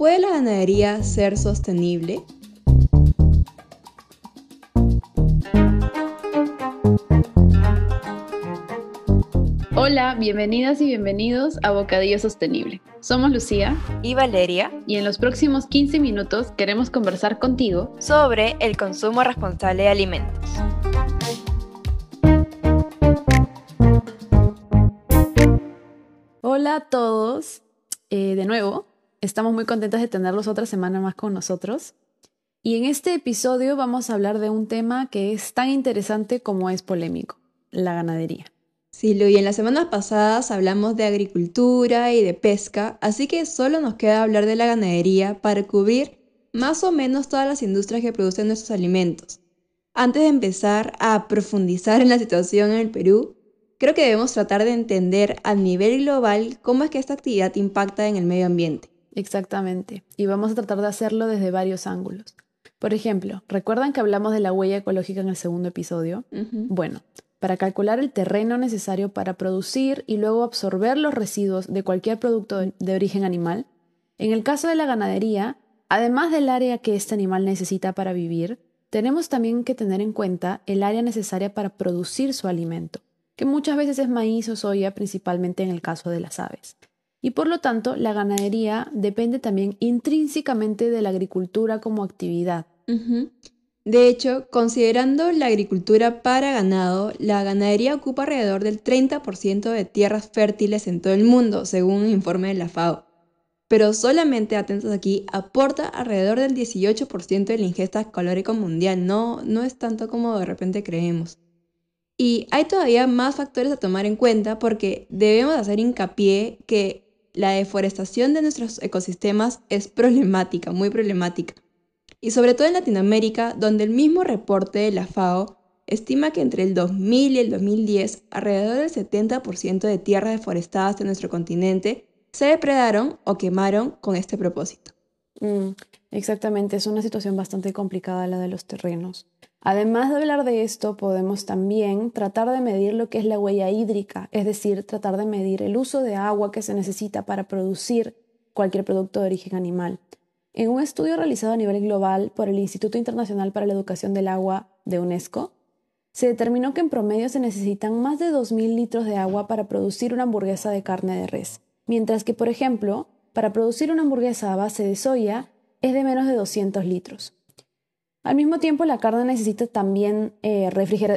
¿puede la ganadería ser sostenible? Hola, bienvenidas y bienvenidos a Bocadillo Sostenible. Somos Lucía y Valeria y en los próximos 15 minutos queremos conversar contigo sobre el consumo responsable de alimentos. Hola a todos, eh, de nuevo, estamos muy contentas de tenerlos otra semana más con nosotros. Y en este episodio vamos a hablar de un tema que es tan interesante como es polémico, la ganadería. Sí, y en las semanas pasadas hablamos de agricultura y de pesca, así que solo nos queda hablar de la ganadería para cubrir más o menos todas las industrias que producen nuestros alimentos. Antes de empezar a profundizar en la situación en el Perú, creo que debemos tratar de entender a nivel global cómo es que esta actividad impacta en el medio ambiente. Exactamente, y vamos a tratar de hacerlo desde varios ángulos. Por ejemplo, ¿recuerdan que hablamos de la huella ecológica en el segundo episodio? Bueno, para calcular el terreno necesario para producir y luego absorber los residuos de cualquier producto de origen animal. En el caso de la ganadería, además del área que este animal necesita para vivir, tenemos también que tener en cuenta el área necesaria para producir su alimento, que muchas veces es maíz o soya, principalmente en el caso de las aves. Y por lo tanto, la ganadería depende también intrínsecamente de la agricultura como actividad. De hecho, considerando la agricultura para ganado, la ganadería ocupa alrededor del 30% de tierras fértiles en todo el mundo, según un informe de la FAO. Pero solamente, atentos aquí, aporta alrededor del 18% de la ingesta calórica mundial, no, no es tanto como de repente creemos. Y hay todavía más factores a tomar en cuenta porque debemos hacer hincapié que la deforestación de nuestros ecosistemas es problemática, muy problemática y sobre todo en Latinoamérica, donde el mismo reporte de la FAO estima que entre el 2000 y el 2010 alrededor del 70% de tierras deforestadas de nuestro continente se depredaron o quemaron con este propósito. Mm, exactamente, es una situación bastante complicada la de los terrenos. Además de hablar de esto, podemos también tratar de medir lo que es la huella hídrica, es decir, tratar de medir el uso de agua que se necesita para producir cualquier producto de origen animal. En un estudio realizado a nivel global por el Instituto Internacional para la Educación del Agua de UNESCO, se determinó que en promedio se necesitan más de 2.000 litros de agua para producir una hamburguesa de carne de res, mientras que, por ejemplo, para producir una hamburguesa a base de soya es de menos de 200 litros. Al mismo tiempo, la carne necesita también eh,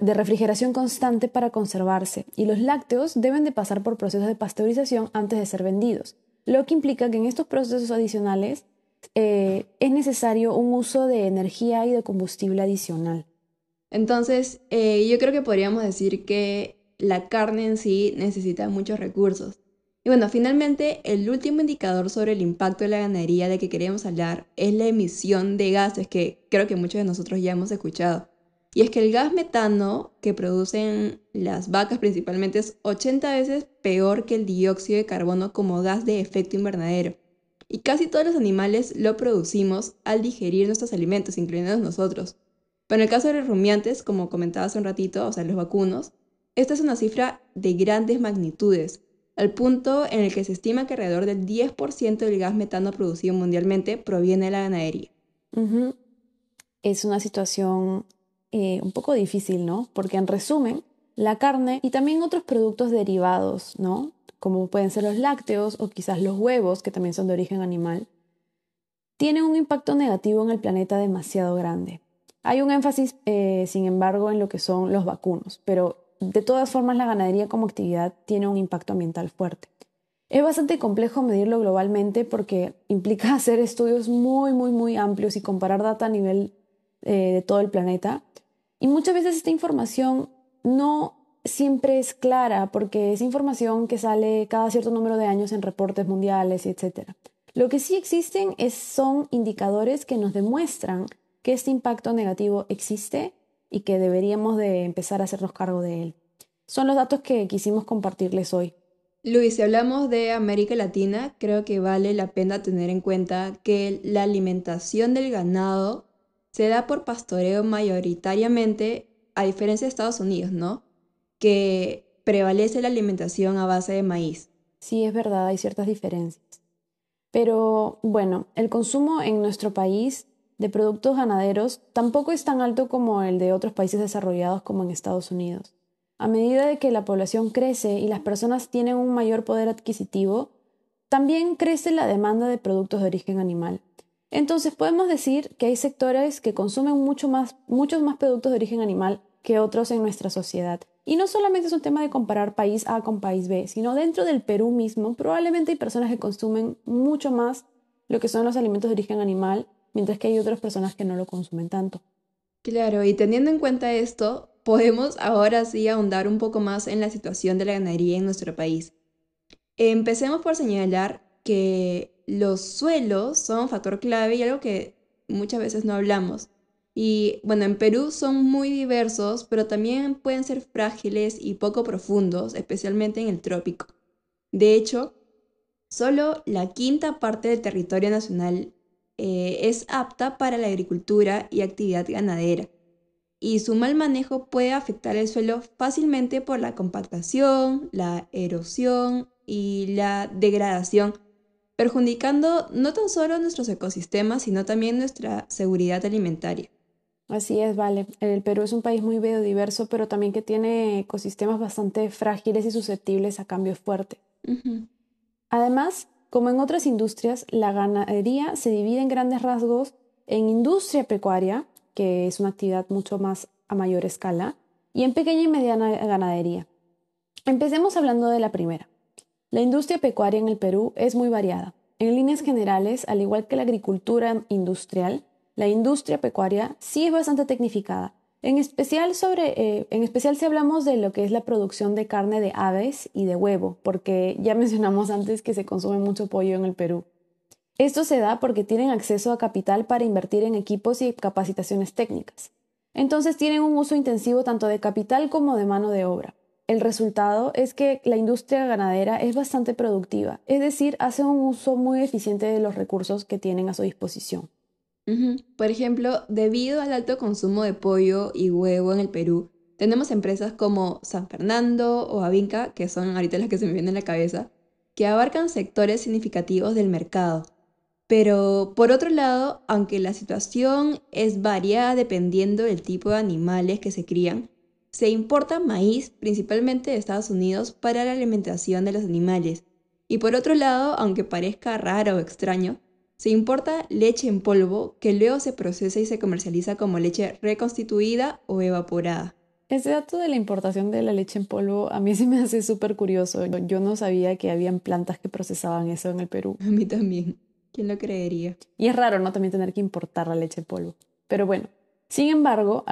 de refrigeración constante para conservarse y los lácteos deben de pasar por procesos de pasteurización antes de ser vendidos, lo que implica que en estos procesos adicionales eh, es necesario un uso de energía y de combustible adicional. Entonces, eh, yo creo que podríamos decir que la carne en sí necesita muchos recursos. Bueno, finalmente, el último indicador sobre el impacto de la ganadería de que queremos hablar es la emisión de gases que creo que muchos de nosotros ya hemos escuchado. Y es que el gas metano que producen las vacas principalmente es 80 veces peor que el dióxido de carbono como gas de efecto invernadero. Y casi todos los animales lo producimos al digerir nuestros alimentos, incluyendo nosotros. Pero en el caso de los rumiantes, como comentaba hace un ratito, o sea, los vacunos, esta es una cifra de grandes magnitudes, al punto en el que se estima que alrededor del 10% del gas metano producido mundialmente proviene de la ganadería. Es una situación eh, un poco difícil, ¿no? Porque en resumen, la carne y también otros productos derivados, ¿no? como pueden ser los lácteos o quizás los huevos, que también son de origen animal, tienen un impacto negativo en el planeta demasiado grande. Hay un énfasis, eh, sin embargo, en lo que son los vacunos, pero de todas formas la ganadería como actividad tiene un impacto ambiental fuerte. Es bastante complejo medirlo globalmente porque implica hacer estudios muy, muy, muy amplios y comparar data a nivel eh, de todo el planeta. Y muchas veces esta información no siempre es clara porque es información que sale cada cierto número de años en reportes mundiales, etc. Lo que sí existen es, son indicadores que nos demuestran que este impacto negativo existe y que deberíamos de empezar a hacernos cargo de él. Son los datos que quisimos compartirles hoy. Luis, si hablamos de América Latina, creo que vale la pena tener en cuenta que la alimentación del ganado se da por pastoreo mayoritariamente, a diferencia de Estados Unidos, ¿no? que prevalece la alimentación a base de maíz. Sí, es verdad, hay ciertas diferencias. Pero bueno, el consumo en nuestro país de productos ganaderos tampoco es tan alto como el de otros países desarrollados como en Estados Unidos. A medida de que la población crece y las personas tienen un mayor poder adquisitivo, también crece la demanda de productos de origen animal. Entonces podemos decir que hay sectores que consumen mucho más, muchos más productos de origen animal que otros en nuestra sociedad. Y no solamente es un tema de comparar país A con país B, sino dentro del Perú mismo probablemente hay personas que consumen mucho más lo que son los alimentos de origen animal, mientras que hay otras personas que no lo consumen tanto. Claro, y teniendo en cuenta esto, podemos ahora sí ahondar un poco más en la situación de la ganadería en nuestro país. Empecemos por señalar que los suelos son un factor clave y algo que muchas veces no hablamos. Y bueno, en Perú son muy diversos, pero también pueden ser frágiles y poco profundos, especialmente en el trópico. De hecho, solo la quinta parte del territorio nacional eh, es apta para la agricultura y actividad ganadera. Y su mal manejo puede afectar el suelo fácilmente por la compactación, la erosión y la degradación, perjudicando no tan solo nuestros ecosistemas, sino también nuestra seguridad alimentaria. Así es, vale. El Perú es un país muy biodiverso, pero también que tiene ecosistemas bastante frágiles y susceptibles a cambios fuertes. Además, como en otras industrias, la ganadería se divide en grandes rasgos en industria pecuaria, que es una actividad mucho más a mayor escala, y en pequeña y mediana ganadería. Empecemos hablando de la primera. La industria pecuaria en el Perú es muy variada. En líneas generales, al igual que la agricultura industrial, la industria pecuaria sí es bastante tecnificada. En especial, sobre, eh, en especial si hablamos de lo que es la producción de carne de aves y de huevo, porque ya mencionamos antes que se consume mucho pollo en el Perú. Esto se da porque tienen acceso a capital para invertir en equipos y capacitaciones técnicas. Entonces tienen un uso intensivo tanto de capital como de mano de obra. El resultado es que la industria ganadera es bastante productiva, es decir, hace un uso muy eficiente de los recursos que tienen a su disposición. Por ejemplo, debido al alto consumo de pollo y huevo en el Perú, tenemos empresas como San Fernando o Avinca, que son ahorita las que se me vienen a la cabeza, que abarcan sectores significativos del mercado. Pero por otro lado, aunque la situación es variada dependiendo del tipo de animales que se crían, se importa maíz principalmente de Estados Unidos para la alimentación de los animales. Y por otro lado, aunque parezca raro o extraño, se importa leche en polvo que luego se procesa y se comercializa como leche reconstituida o evaporada. Ese dato de la importación de la leche en polvo a mí sí me hace súper curioso. Yo no sabía que habían plantas que procesaban eso en el Perú. A mí también. ¿Quién lo creería? Y es raro, ¿no? También tener que importar la leche en polvo. Pero bueno, sin embargo,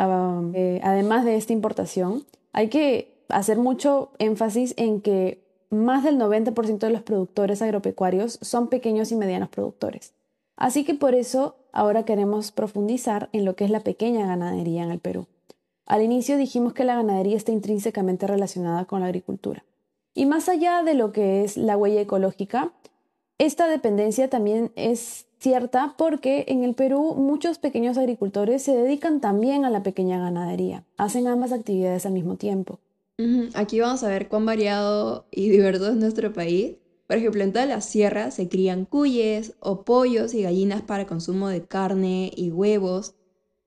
eh, además de esta importación, hay que hacer mucho énfasis en que más del 90% de los productores agropecuarios son pequeños y medianos productores. Así que por eso ahora queremos profundizar en lo que es la pequeña ganadería en el Perú. Al inicio dijimos que la ganadería está intrínsecamente relacionada con la agricultura. Y más allá de lo que es la huella ecológica, esta dependencia también es cierta porque en el Perú muchos pequeños agricultores se dedican también a la pequeña ganadería, hacen ambas actividades al mismo tiempo. Aquí vamos a ver cuán variado y diverso es nuestro país por ejemplo, en toda la sierra se crían cuyes o pollos y gallinas para consumo de carne y huevos.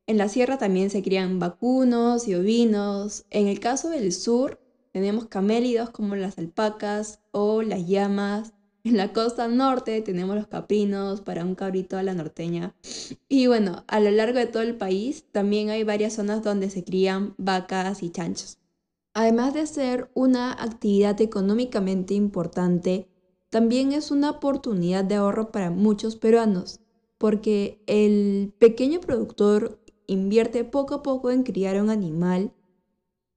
En la sierra también se crían vacunos y ovinos. En el caso del sur tenemos camélidos como las alpacas o las llamas. En la costa norte tenemos los caprinos para un cabrito a la norteña. Y bueno, a lo largo de todo el país también hay varias zonas donde se crían vacas y chanchos. Además de ser una actividad económicamente importante, también es una oportunidad de ahorro para muchos peruanos, porque el pequeño productor invierte poco a poco en criar un animal,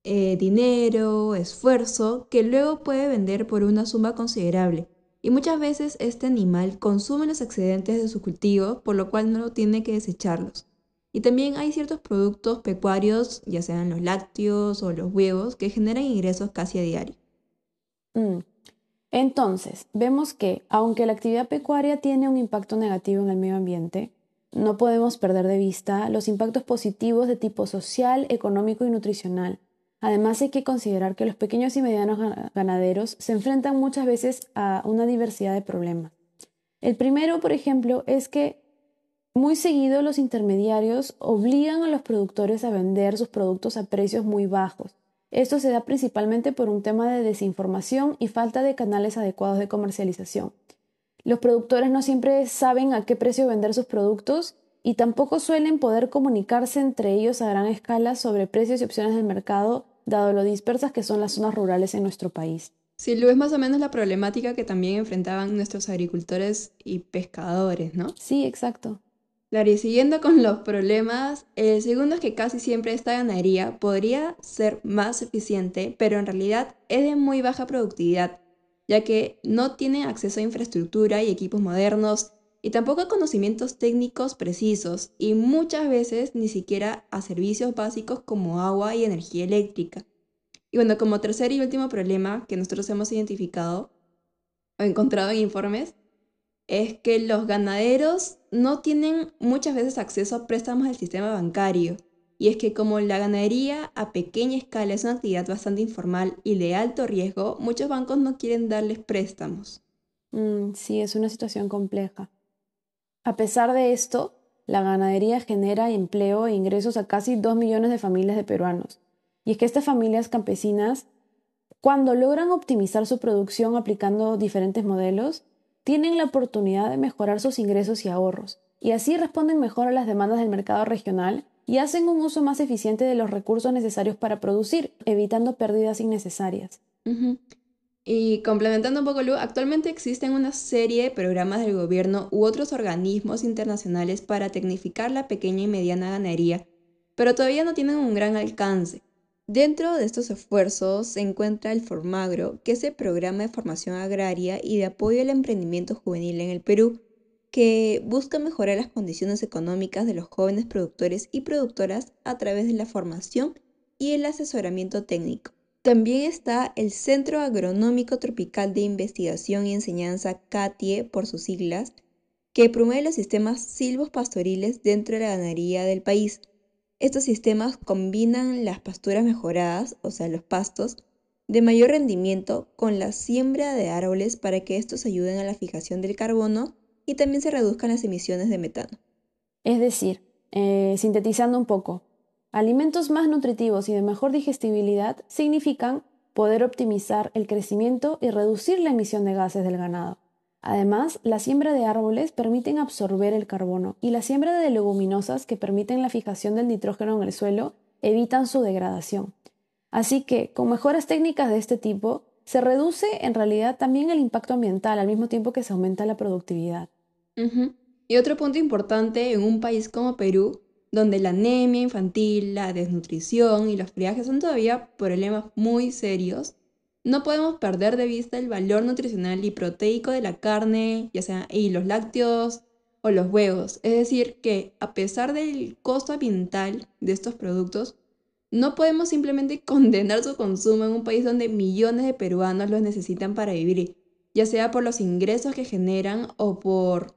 eh, dinero, esfuerzo, que luego puede vender por una suma considerable. Y muchas veces este animal consume los excedentes de su cultivo, por lo cual no tiene que desecharlos. Y también hay ciertos productos pecuarios, ya sean los lácteos o los huevos, que generan ingresos casi a diario. Mm. Entonces, vemos que, aunque la actividad pecuaria tiene un impacto negativo en el medio ambiente, no podemos perder de vista los impactos positivos de tipo social, económico y nutricional. Además, hay que considerar que los pequeños y medianos ganaderos se enfrentan muchas veces a una diversidad de problemas. El primero, por ejemplo, es que muy seguido los intermediarios obligan a los productores a vender sus productos a precios muy bajos. Esto se da principalmente por un tema de desinformación y falta de canales adecuados de comercialización. Los productores no siempre saben a qué precio vender sus productos y tampoco suelen poder comunicarse entre ellos a gran escala sobre precios y opciones del mercado, dado lo dispersas que son las zonas rurales en nuestro país. Sí, lo es más o menos la problemática que también enfrentaban nuestros agricultores y pescadores, ¿no? Sí, exacto. Claro, y siguiendo con los problemas, el segundo es que casi siempre esta ganadería podría ser más eficiente, pero en realidad es de muy baja productividad, ya que no tiene acceso a infraestructura y equipos modernos, y tampoco a conocimientos técnicos precisos, y muchas veces ni siquiera a servicios básicos como agua y energía eléctrica. Y bueno, como tercer y último problema que nosotros hemos identificado o encontrado en informes, es que los ganaderos no tienen muchas veces acceso a préstamos del sistema bancario. Y es que como la ganadería a pequeña escala es una actividad bastante informal y de alto riesgo, muchos bancos no quieren darles préstamos. Mm, sí, es una situación compleja. A pesar de esto, la ganadería genera empleo e ingresos a casi 2 millones de familias de peruanos. Y es que estas familias campesinas, cuando logran optimizar su producción aplicando diferentes modelos, tienen la oportunidad de mejorar sus ingresos y ahorros, y así responden mejor a las demandas del mercado regional y hacen un uso más eficiente de los recursos necesarios para producir, evitando pérdidas innecesarias. Y complementando un poco, Lu, actualmente existen una serie de programas del gobierno u otros organismos internacionales para tecnificar la pequeña y mediana ganadería, pero todavía no tienen un gran alcance. Dentro de estos esfuerzos se encuentra el Formagro, que es el programa de formación agraria y de apoyo al emprendimiento juvenil en el Perú, que busca mejorar las condiciones económicas de los jóvenes productores y productoras a través de la formación y el asesoramiento técnico. También está el Centro Agronómico Tropical de Investigación y Enseñanza, CATIE por sus siglas, que promueve los sistemas silvos pastoriles dentro de la ganadería del país estos sistemas combinan las pasturas mejoradas, o sea, los pastos, de mayor rendimiento con la siembra de árboles para que estos ayuden a la fijación del carbono y también se reduzcan las emisiones de metano. Es decir, eh, sintetizando un poco, alimentos más nutritivos y de mejor digestibilidad significan poder optimizar el crecimiento y reducir la emisión de gases del ganado. Además, la siembra de árboles permiten absorber el carbono y la siembra de leguminosas que permiten la fijación del nitrógeno en el suelo evitan su degradación. Así que, con mejoras técnicas de este tipo, se reduce en realidad también el impacto ambiental al mismo tiempo que se aumenta la productividad. Y otro punto importante en un país como Perú, donde la anemia infantil, la desnutrición y los friajes son todavía problemas muy serios, no podemos perder de vista el valor nutricional y proteico de la carne, ya sea y los lácteos o los huevos. Es decir, que a pesar del costo ambiental de estos productos, no podemos simplemente condenar su consumo en un país donde millones de peruanos los necesitan para vivir, ya sea por los ingresos que generan o por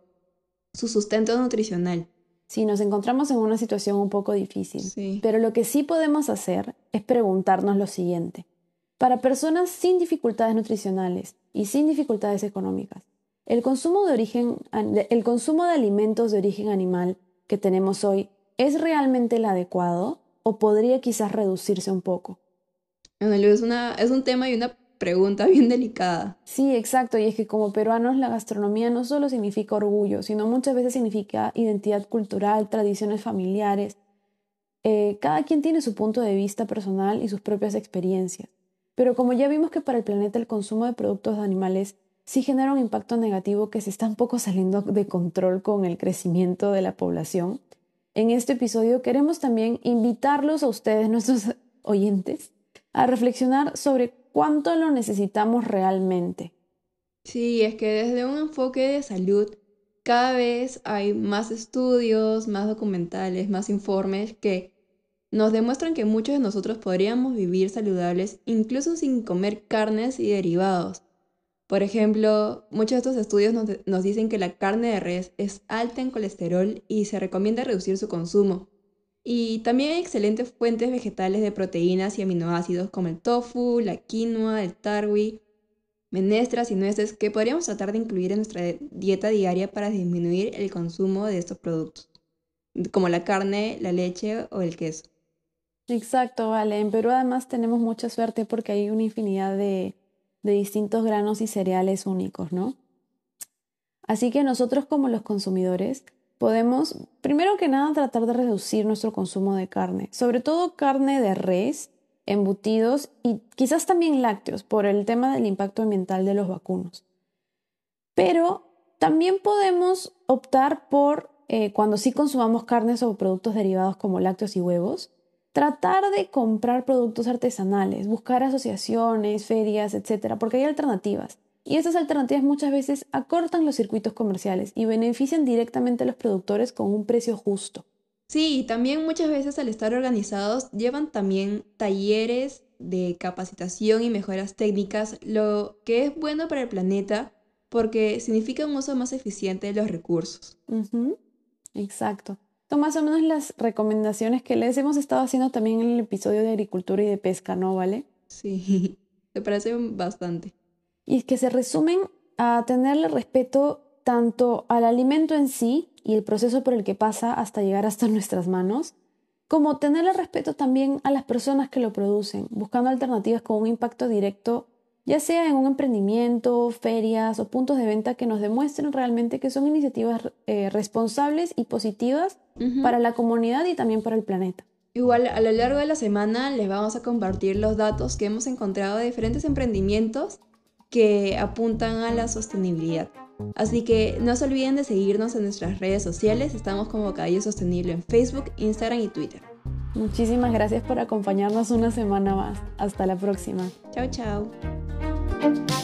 su sustento nutricional. Sí, nos encontramos en una situación un poco difícil, pero lo que sí podemos hacer es preguntarnos lo siguiente. Para personas sin dificultades nutricionales y sin dificultades económicas, el consumo de, origen, el consumo de alimentos de origen animal que tenemos hoy es realmente el adecuado o podría quizás reducirse un poco. Es, una, es un tema y una pregunta bien delicada. Sí, exacto. Y es que como peruanos la gastronomía no solo significa orgullo, sino muchas veces significa identidad cultural, tradiciones familiares. Eh, cada quien tiene su punto de vista personal y sus propias experiencias. Pero como ya vimos que para el planeta el consumo de productos animales sí genera un impacto negativo que se está un poco saliendo de control con el crecimiento de la población, en este episodio queremos también invitarlos a ustedes, nuestros oyentes, a reflexionar sobre cuánto lo necesitamos realmente. Sí, es que desde un enfoque de salud cada vez hay más estudios, más documentales, más informes que nos demuestran que muchos de nosotros podríamos vivir saludables incluso sin comer carnes y derivados. Por ejemplo, muchos de estos estudios nos, dicen que la carne de res es alta en colesterol y se recomienda reducir su consumo. Y también hay excelentes fuentes vegetales de proteínas y aminoácidos como el tofu, la quinoa, el tarwi. menestras y nueces que podríamos tratar de incluir en nuestra dieta diaria para disminuir el consumo de estos productos, como la carne, la leche o el queso. Exacto, vale. En Perú además tenemos mucha suerte porque hay una infinidad de, distintos granos y cereales únicos, ¿no? Así que nosotros como los consumidores podemos, primero que nada, tratar de reducir nuestro consumo de carne, sobre todo carne de res, embutidos y quizás también lácteos por el tema del impacto ambiental de los vacunos. Pero también podemos optar por, eh, cuando sí consumamos carnes o productos derivados como lácteos y huevos, tratar de comprar productos artesanales, buscar asociaciones, ferias, etcétera, porque hay alternativas. Y esas alternativas muchas veces acortan los circuitos comerciales y benefician directamente a los productores con un precio justo. Sí, y también muchas veces al estar organizados llevan también talleres de capacitación y mejoras técnicas, lo que es bueno para el planeta porque significa un uso más eficiente de los recursos. Exacto. Son más o menos las recomendaciones que les hemos estado haciendo también en el episodio de agricultura y de pesca, ¿no? ¿Vale? Sí, me parece bastante y que se resumen a tenerle respeto tanto al alimento en sí y el proceso por el que pasa hasta llegar hasta nuestras manos, como tenerle respeto también a las personas que lo producen, buscando alternativas con un impacto directo, ya sea en un emprendimiento, ferias o puntos de venta que nos demuestren realmente que son iniciativas eh, responsables y positivas para la comunidad y también para el planeta. Igual a lo largo de la semana les vamos a compartir los datos que hemos encontrado de diferentes emprendimientos que apuntan a la sostenibilidad. Así que no se olviden de seguirnos en nuestras redes sociales, estamos como Sostenible en Facebook, Instagram y Twitter. Muchísimas gracias por acompañarnos una semana más. Hasta la próxima. Chao, chao. Thank you.